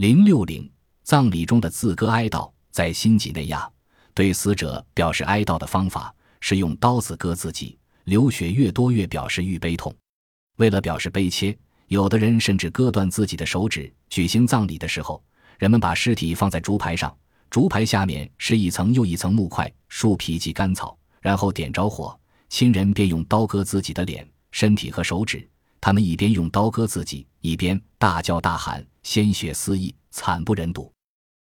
零六零葬礼中的自割哀悼，在新几内亚，对死者表示哀悼的方法是用刀子割自己，流血越多越表示愈悲痛。为了表示悲切，有的人甚至割断自己的手指。举行葬礼的时候，人们把尸体放在竹排上，竹排下面是一层又一层木块、树皮及干草，然后点着火，亲人便用刀割自己的脸、身体和手指。他们一边用刀割自己，一边大叫大喊，鲜血四溢，惨不忍睹。